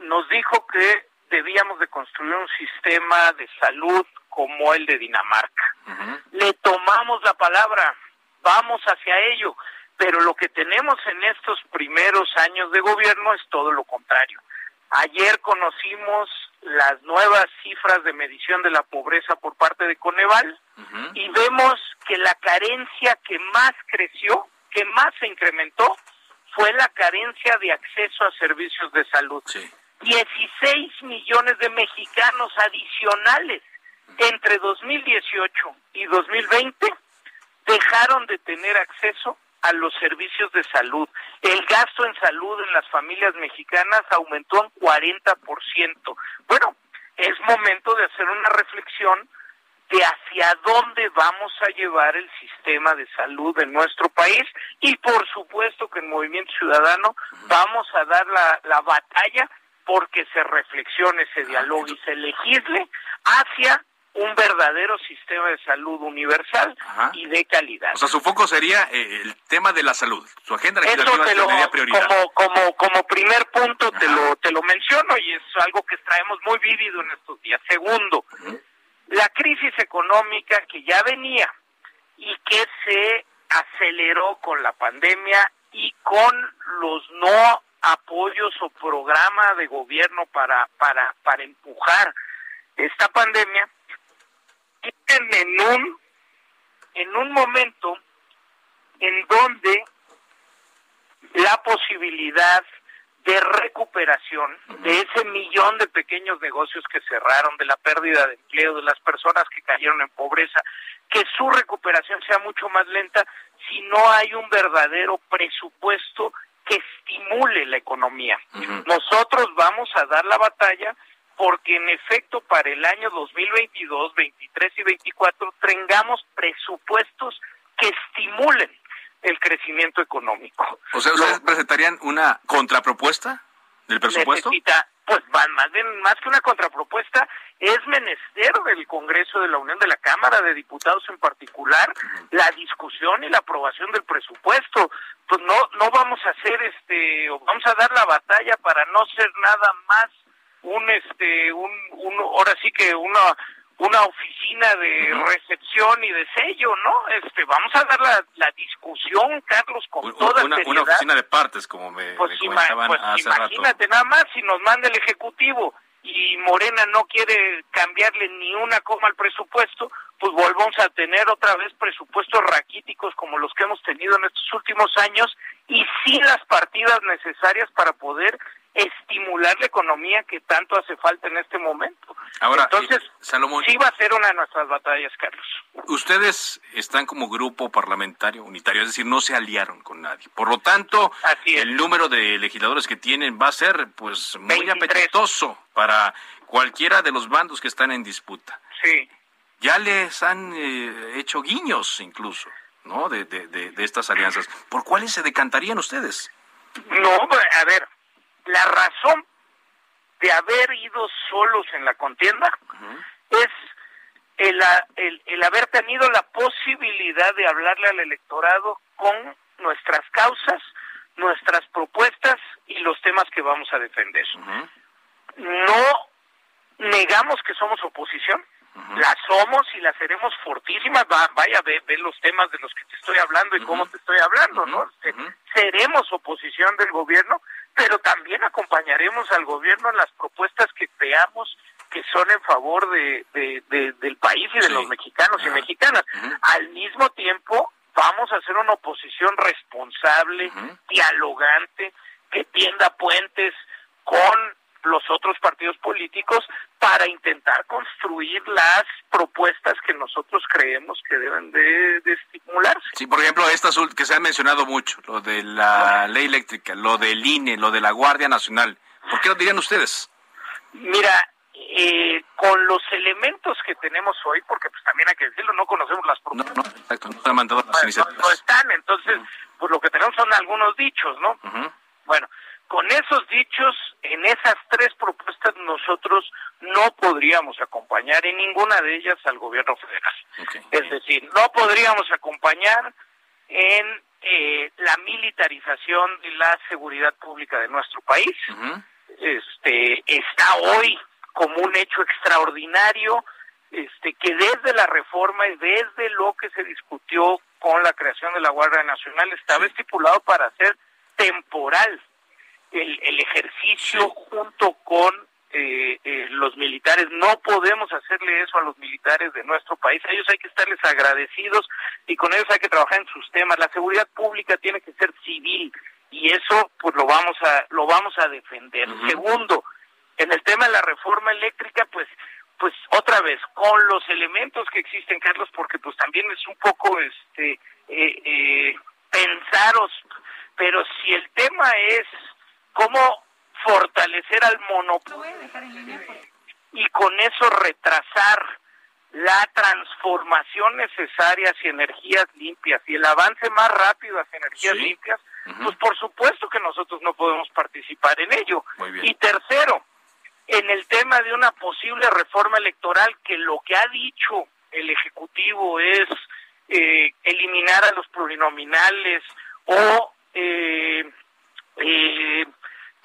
nos dijo que debíamos de construir un sistema de salud como el de Dinamarca. Le tomamos la palabra, vamos hacia ello, pero lo que tenemos en estos primeros años de gobierno es todo lo contrario. Ayer conocimos las nuevas cifras de medición de la pobreza por parte de Coneval y vemos que la carencia que más creció, que más se incrementó, fue la carencia de acceso a servicios de salud. 16 millones de mexicanos adicionales entre 2018 y 2020 dejaron de tener acceso a los servicios de salud. El gasto en salud en las familias mexicanas aumentó en 40%. Bueno, es momento de hacer una reflexión de hacia dónde vamos a llevar el sistema de salud en nuestro país y por supuesto que en Movimiento Ciudadano vamos a dar la, la batalla porque se reflexione, se dialogue y se legisle hacia un verdadero sistema de salud universal y de calidad. O sea, su foco sería eh, el tema de la salud. Su agenda legislativa sería prioridad. Como, como, como primer punto te lo, te lo menciono y es algo que traemos muy vívido en estos días. Segundo, la crisis económica que ya venía y que se aceleró con la pandemia y con los no apoyos o programa de gobierno para, para, para empujar esta pandemia, en un, en un momento en donde la posibilidad de recuperación de ese millón de pequeños negocios que cerraron, de la pérdida de empleo, de las personas que cayeron en pobreza, que su recuperación sea mucho más lenta si no hay un verdadero presupuesto que estimule la economía. Nosotros vamos a dar la batalla porque en efecto para el año 2022, 23 y 24 tengamos presupuestos que estimulen el crecimiento económico. O sea, ¿ustedes presentarían una contrapropuesta del presupuesto? Necesita, pues más, más que una contrapropuesta, es menester del Congreso de la Unión de la Cámara de Diputados en particular la discusión y la aprobación del presupuesto. Pues no no vamos a hacer este o vamos a dar la batalla para no ser nada más un este un, un ahora sí que una una oficina de recepción y de sello, ¿no? Este, vamos a dar la, la discusión, Carlos, con toda una, una oficina de partes, como me, pues comentaban pues hace imagínate nada más si nos manda el ejecutivo y Morena no quiere cambiarle ni una coma al presupuesto, pues volvamos a tener otra vez presupuestos raquíticos como los que hemos tenido en estos últimos años y sin las partidas necesarias para poder estimular la economía que tanto hace falta en este momento. Ahora, entonces, eh, Salomón, sí va a ser una de nuestras batallas, Carlos. Ustedes están como grupo parlamentario unitario, es decir, no se aliaron con nadie. Por lo tanto, el número de legisladores que tienen va a ser pues muy apetitoso para cualquiera de los bandos que están en disputa. Sí. Ya les han eh, hecho guiños incluso, ¿no? De, de, de estas alianzas. ¿Por cuáles se decantarían ustedes? No, a ver, la razón de haber ido solos en la contienda es el, el, el, haber tenido la posibilidad de hablarle al electorado con nuestras causas, nuestras propuestas y los temas que vamos a defender. No negamos que somos oposición, la somos y la seremos fortísimas. vaya, ve, ve, los temas de los que te estoy hablando y cómo te estoy hablando, ¿no? Seremos oposición del gobierno, pero también acompañaremos al gobierno en las propuestas que creamos que son en favor de, del país y de los mexicanos y mexicanas. Al mismo tiempo, vamos a hacer una oposición responsable, dialogante, que tienda puentes con los otros partidos políticos para intentar construir las propuestas que nosotros creemos que deben de, estimularse. Sí, por ejemplo, estas que se han mencionado mucho, lo de la ley eléctrica, lo del INE, lo de la Guardia Nacional. ¿Por qué lo dirían ustedes? Mira, eh, con los elementos que tenemos hoy, porque pues también hay que decirlo, no conocemos las propuestas. No, no, exacto, no están mandando las iniciativas. No, están, entonces, pues lo que tenemos son algunos dichos, ¿no? Bueno, con esos dichos, en esas tres propuestas nosotros no podríamos acompañar en ninguna de ellas al gobierno federal. Es decir, no podríamos acompañar en eh, la militarización de la seguridad pública de nuestro país. Este está hoy como un hecho extraordinario, este que desde la reforma y desde lo que se discutió con la creación de la Guardia Nacional estaba estipulado para ser temporal el, ejercicio junto con eh, eh, los militares. No podemos hacerle eso a los militares de nuestro país. A ellos hay que estarles agradecidos y con ellos hay que trabajar en sus temas. La seguridad pública tiene que ser civil y eso pues lo vamos a lo vamos a defender. Segundo, en el tema de la reforma eléctrica, pues pues otra vez con los elementos que existen, Carlos, porque pues también es un poco este eh, pensaros, pero si el tema es cómo fortalecer al monopolio y con eso retrasar la transformación necesaria hacia energías limpias y el avance más rápido hacia energías limpias, pues por supuesto que nosotros no podemos participar en ello. Y tercero, en el tema de una posible reforma electoral que lo que ha dicho el Ejecutivo es eh, eliminar a los plurinominales o eh, eh,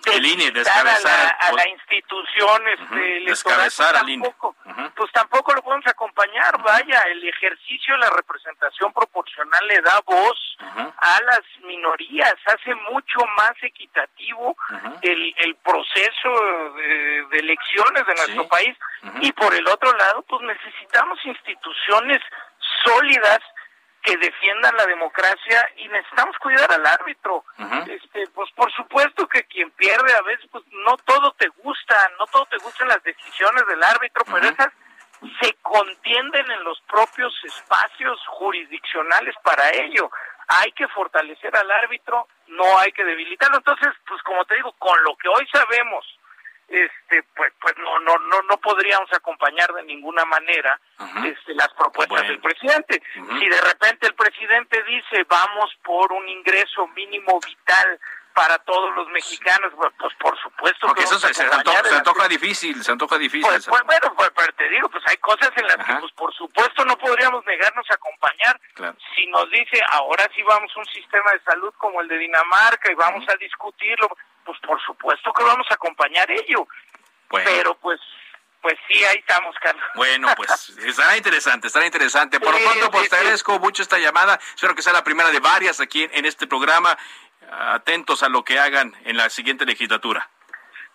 el INE, descabezar a la, institución este, electoral, pues, tampoco, pues tampoco lo podemos acompañar, vaya, el ejercicio de la representación proporcional le da voz a las minorías, hace mucho más equitativo el, el proceso de, elecciones de nuestro país. Y por el otro lado, pues necesitamos instituciones sólidas que defiendan la democracia y necesitamos cuidar al árbitro. este, pues por supuesto que quien pierde a veces, pues no todo te gusta, no todo te gustan las decisiones del árbitro, pero esas se contienden en los propios espacios jurisdiccionales para ello. Hay que fortalecer al árbitro, no hay que debilitarlo. Entonces, pues como te digo, con lo que hoy sabemos, este pues pues no no no no podríamos acompañar de ninguna manera este, las propuestas del presidente. Si de repente el presidente dice vamos por un ingreso mínimo vital para todos los mexicanos, pues, pues por supuesto Porque eso se, antoja, difícil, se antoja difícil. Pues, pues bueno, pues, pero te digo, pues hay cosas en las que, pues por supuesto, no podríamos negarnos a acompañar. Si nos dice, ahora sí vamos a un sistema de salud como el de Dinamarca y vamos a discutirlo, pues por supuesto que vamos a acompañar ello. Pero pues pues sí, ahí estamos, Carlos. Bueno, pues estará interesante, estará interesante. Por lo pronto, pues te agradezco mucho esta llamada. Espero que sea la primera de varias aquí en este programa. Atentos a lo que hagan en la siguiente legislatura.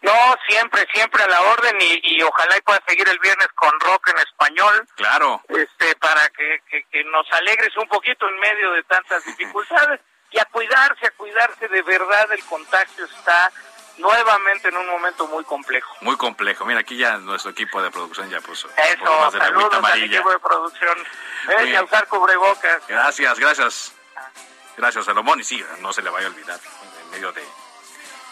No, siempre, siempre a la orden y, ojalá y pueda seguir el viernes con rock en español. Claro. Este, para que, que nos alegres un poquito en medio de tantas dificultades y a cuidarse, a cuidarse de verdad, el contagio está nuevamente en un momento muy complejo. Muy complejo. Mira, aquí ya nuestro equipo de producción ya puso. Eso, saludos al equipo de producción. A usar cubrebocas. Gracias, gracias. Gracias, Salomón. Y sí, no se le vaya a olvidar en medio de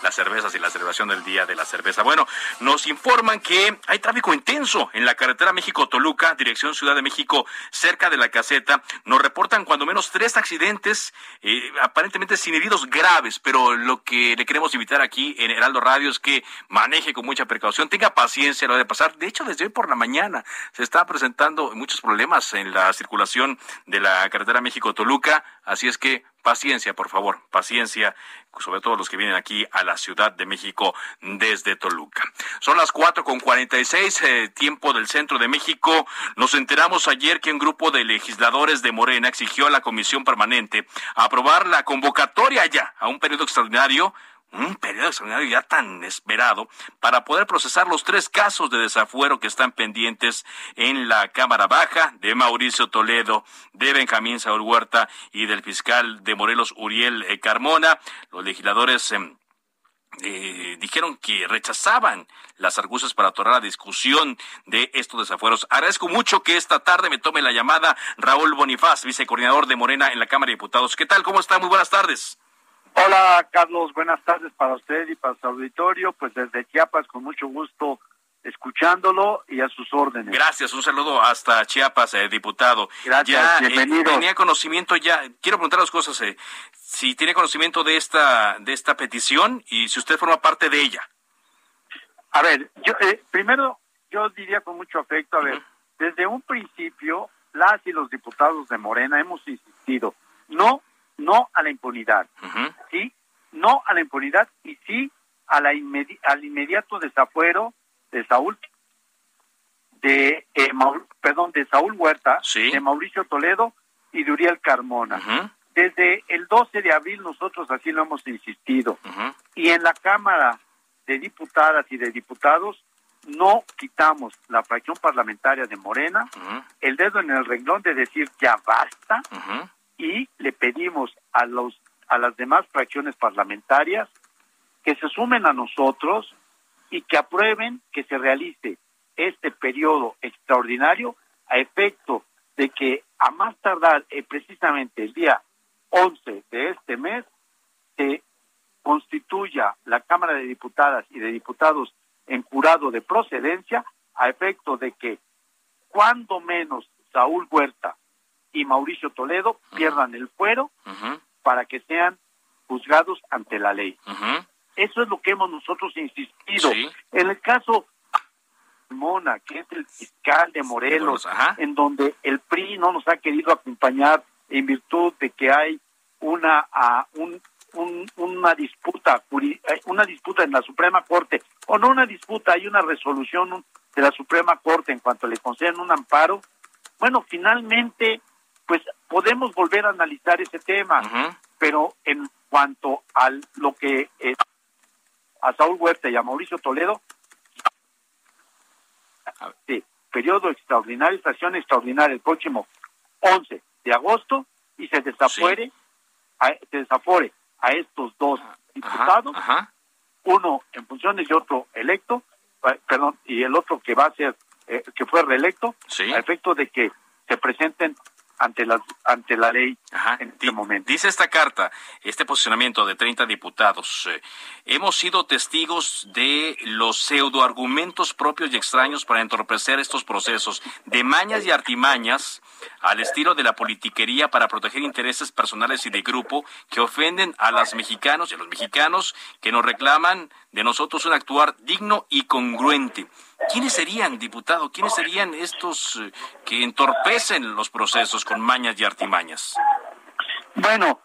las cervezas y la celebración del Día de la Cerveza. Bueno, nos informan que hay tráfico intenso en la carretera México-Toluca, dirección Ciudad de México, cerca de la caseta. Nos reportan cuando menos tres accidentes, eh, aparentemente sin heridos graves, pero lo que le queremos invitar aquí en Heraldo Radio es que maneje con mucha precaución, tenga paciencia lo de pasar. De hecho, desde hoy por la mañana se está presentando muchos problemas en la circulación de la carretera México-Toluca, así es que paciencia, por favor, paciencia, sobre todo los que vienen aquí a la Ciudad de México desde Toluca. Son las cuatro con cuarenta y seis, eh, tiempo del centro de México. Nos enteramos ayer que un grupo de legisladores de Morena exigió a la Comisión Permanente aprobar la convocatoria ya a un periodo extraordinario un periodo extraordinario ya tan esperado para poder procesar los tres casos de desafuero que están pendientes en la Cámara Baja de Mauricio Toledo, de Benjamín Saúl Huerta y del fiscal de Morelos Uriel eh, Carmona. Los legisladores em, eh, dijeron que rechazaban las argucias para atorar la discusión de estos desafueros. Agradezco mucho que esta tarde me tome la llamada Raúl Bonifaz, vicecoordinador de Morena en la Cámara de Diputados. ¿Qué tal? ¿Cómo está? Muy buenas tardes. Hola, Carlos. Buenas tardes para usted y para su auditorio. Pues desde Chiapas, con mucho gusto escuchándolo y a sus órdenes. Gracias, un saludo hasta Chiapas, eh, diputado. Gracias, eh, bienvenido. tenía conocimiento ya, quiero preguntar dos cosas, eh, si tiene conocimiento de esta, de esta petición y si usted forma parte de ella. A ver, yo primero yo diría con mucho afecto, a ver, desde un principio las y los diputados de Morena hemos insistido, no no a la impunidad, sí, no a la impunidad y sí a la al inmediato desafuero de Saúl, de eh, perdón, de Saúl Huerta, de Mauricio Toledo y de Uriel Carmona. Desde el 12 de abril nosotros así lo hemos insistido. Y en la Cámara de Diputadas y de Diputados no quitamos la fracción parlamentaria de Morena, el dedo en el renglón de decir ya basta, y le pedimos a los a las demás fracciones parlamentarias que se sumen a nosotros y que aprueben que se realice este periodo extraordinario a efecto de que a más tardar eh, precisamente el día 11 de este mes se constituya la Cámara de Diputadas y de Diputados en jurado de procedencia a efecto de que cuando menos Saúl Huerta y Mauricio Toledo pierdan el fuero para que sean juzgados ante la ley. Eso es lo que hemos nosotros insistido. En el caso Mona, que es el fiscal de Morelos, en donde el PRI no nos ha querido acompañar en virtud de que hay una un, una disputa eh, una disputa en la Suprema Corte o no una disputa hay una resolución de la Suprema Corte en cuanto le conceden un amparo bueno finalmente pues podemos volver a analizar ese tema pero en cuanto a lo que eh, a Saúl Huerta y a Mauricio Toledo sí, periodo extraordinario, estación extraordinaria el próximo 11 de agosto y se desafuere, a, se desafore a estos dos diputados, uno en funciones y otro electo, eh, perdón, y el otro que va a ser, eh, que fue reelecto, a efecto de que se presenten ante la, ante la ley en este momento. Dice esta carta, este posicionamiento de 30 diputados, eh, hemos sido testigos de los pseudoargumentos propios y extraños para entorpecer estos procesos, de mañas y artimañas al estilo de la politiquería para proteger intereses personales y de grupo que ofenden a las mexicanos y a los mexicanos que nos reclaman de nosotros un actuar digno y congruente. ¿Quiénes serían, diputado? ¿Quiénes serían estos eh, que entorpecen los procesos con mañas y artimañas? Bueno,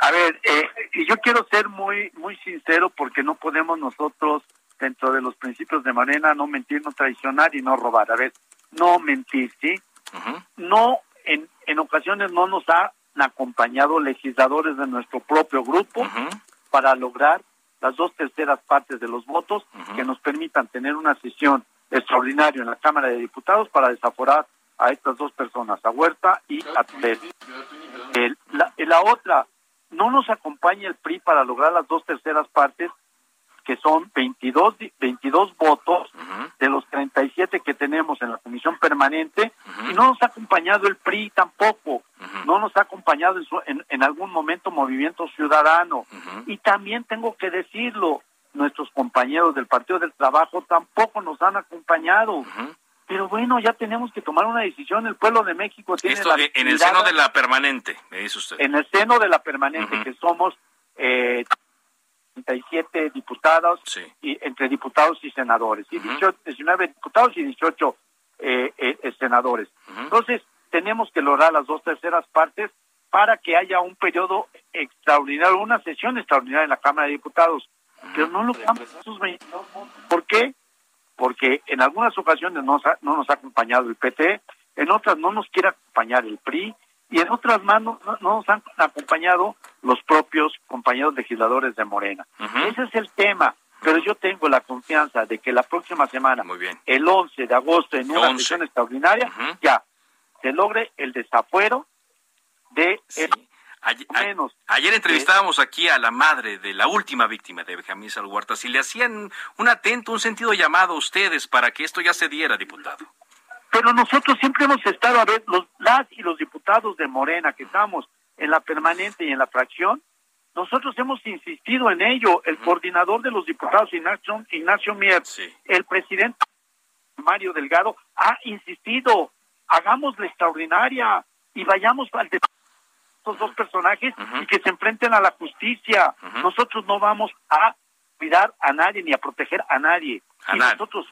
a ver, eh, yo quiero ser muy muy sincero porque no podemos nosotros dentro de los principios de Morena no mentir, no traicionar y no robar. A ver, no mentir, ¿sí? No, en, en ocasiones no nos han acompañado legisladores de nuestro propio grupo para lograr las dos terceras partes de los votos que nos permitan tener una sesión extraordinaria en la Cámara de Diputados para desaforar a estas dos personas, a Huerta y a Pérez. la, la otra, no nos acompaña el PRI para lograr las dos terceras partes que son 22, 22 votos de los 37 que tenemos en la comisión permanente y no nos ha acompañado el PRI tampoco, no nos ha acompañado en, en, algún momento Movimiento Ciudadano y también tengo que decirlo, nuestros compañeros del Partido del Trabajo tampoco nos han acompañado. Pero bueno, ya tenemos que tomar una decisión. El pueblo de México tiene. Esto en el seno de la permanente, me dice usted. En el seno de la permanente, que somos eh, 37 diputados, y, entre diputados y senadores, y 19 diputados y 18 eh, eh, senadores. Entonces, tenemos que lograr las dos terceras partes para que haya un periodo extraordinario, una sesión extraordinaria en la Cámara de Diputados. Pero no lo ¿Por qué? Porque en algunas ocasiones no no nos ha acompañado el PT, en otras no nos quiere acompañar el PRI, y en otras manos no, nos han acompañado los propios compañeros legisladores de Morena. Ese es el tema. Pero yo tengo la confianza de que la próxima semana, el 11 de agosto, en una sesión extraordinaria, ya se logre el desafuero de Ayer, ayer entrevistábamos aquí a la madre de la última víctima de Benjamín Salhuerta. Si le hacían un atento, un sentido llamado a ustedes para que esto ya se diera, diputado. Pero nosotros siempre hemos estado, a ver, los, las y los diputados de Morena que estamos en la permanente y en la fracción, nosotros hemos insistido en ello. El coordinador de los diputados, Ignacio, Ignacio Mier, el presidente Mario Delgado, ha insistido, hagamos la extraordinaria y vayamos al de estos dos personajes y que se enfrenten a la justicia. Nosotros no vamos a cuidar a nadie ni a proteger a nadie. y nosotros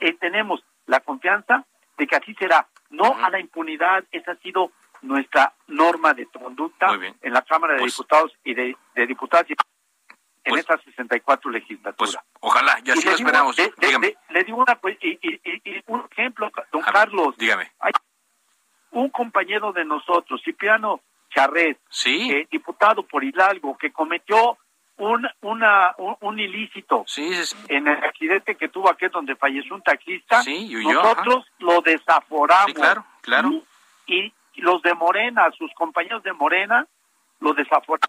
eh, tenemos la confianza de que así será. No a la impunidad, esa ha sido nuestra norma de conducta en la Cámara de pues Diputados y de, de Diputados en pues esta 64 legislatura. Pues, ojalá, ya sí lo esperamos. le digo una, y, y, un ejemplo, don Carlos. Dígame. Hay un compañero de nosotros, Cipriano Charret, eh, diputado por Hidalgo, que cometió un, una, un, ilícito en el accidente que tuvo aquí donde falleció un taxista, nosotros lo desaforamos. claro, claro. Y, los de Morena, sus compañeros de Morena, lo desaforamos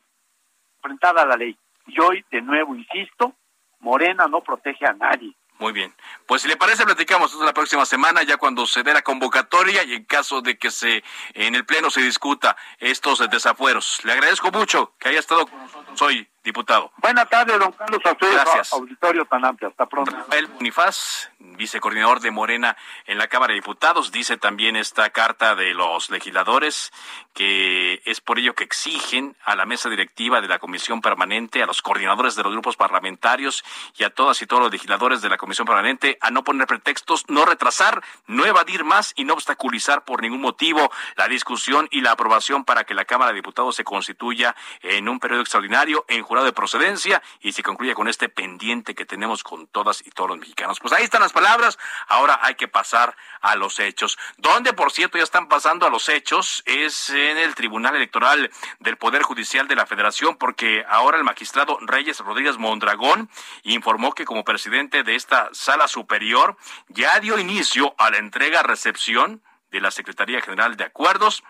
enfrentada a la ley. Y hoy, de nuevo, insisto, Morena no protege a nadie. Muy bien. Pues si le parece, platicamos la próxima semana, ya cuando se dé la convocatoria y en caso de que se en el Pleno se discuta estos desafueros. Le agradezco mucho que haya estado con nosotros hoy, diputado. Buenas tardes, don Carlos, a Gracias. auditorio tan amplio. Hasta pronto. Rafael Unifaz, vicecoordinador de Morena en la Cámara de Diputados, dice también esta carta de los legisladores que es por ello que exigen a la mesa directiva de la Comisión Permanente, a los coordinadores de los grupos parlamentarios y a todas y todos los legisladores de la Comisión Permanente a no poner pretextos, no retrasar, no evadir más y no obstaculizar por ningún motivo la discusión y la aprobación para que la Cámara de Diputados se constituya en un periodo extraordinario en de procedencia y se concluya con este pendiente que tenemos con todas y todos los mexicanos. Pues ahí están las palabras, ahora hay que pasar a los hechos. Donde, por cierto, ya están pasando a los hechos es en el Tribunal Electoral del Poder Judicial de la Federación, porque ahora el magistrado Reyes Rodríguez Mondragón informó que como presidente de esta sala superior ya dio inicio a la entrega-recepción de la Secretaría General de Acuerdos,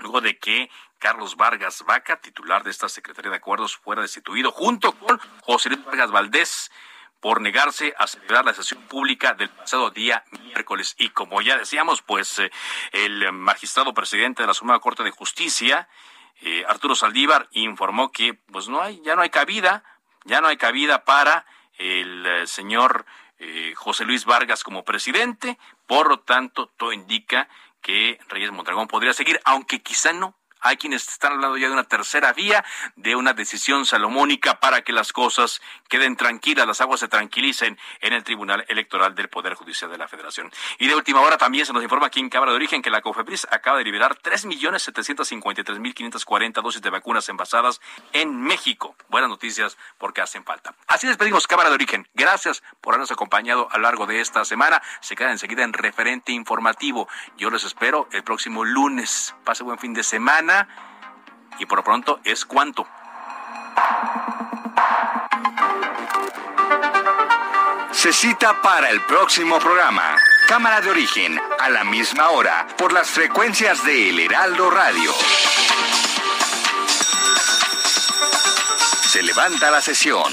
luego de que Carlos Vargas Vaca, titular de esta Secretaría de Acuerdos, fuera destituido junto con José Luis Vargas Valdés por negarse a celebrar la sesión pública del pasado día miércoles. Y como ya decíamos, pues eh, el magistrado presidente de la Suprema Corte de Justicia, eh, Arturo Saldívar, informó que pues no hay, ya no hay cabida, ya no hay cabida para el eh, señor José Luis Vargas como presidente. Por lo tanto, todo indica que Reyes Mondragón podría seguir, aunque quizá no, hay quienes están hablando ya de una tercera vía, de una decisión salomónica para que las cosas queden tranquilas, las aguas se tranquilicen en el Tribunal Electoral del Poder Judicial de la Federación. Y de última hora también se nos informa aquí en Cámara de Origen que la COFEPRIS acaba de liberar 3.753.540 dosis de vacunas envasadas en México. Buenas noticias porque hacen falta. Así despedimos Cámara de Origen. Gracias por habernos acompañado a lo largo de esta semana. Se queda enseguida en referente informativo. Yo les espero el próximo lunes. Pase buen fin de semana y por pronto es cuánto. Se cita para el próximo programa. Cámara de origen, a la misma hora, por las frecuencias de El Heraldo Radio. Se levanta la sesión.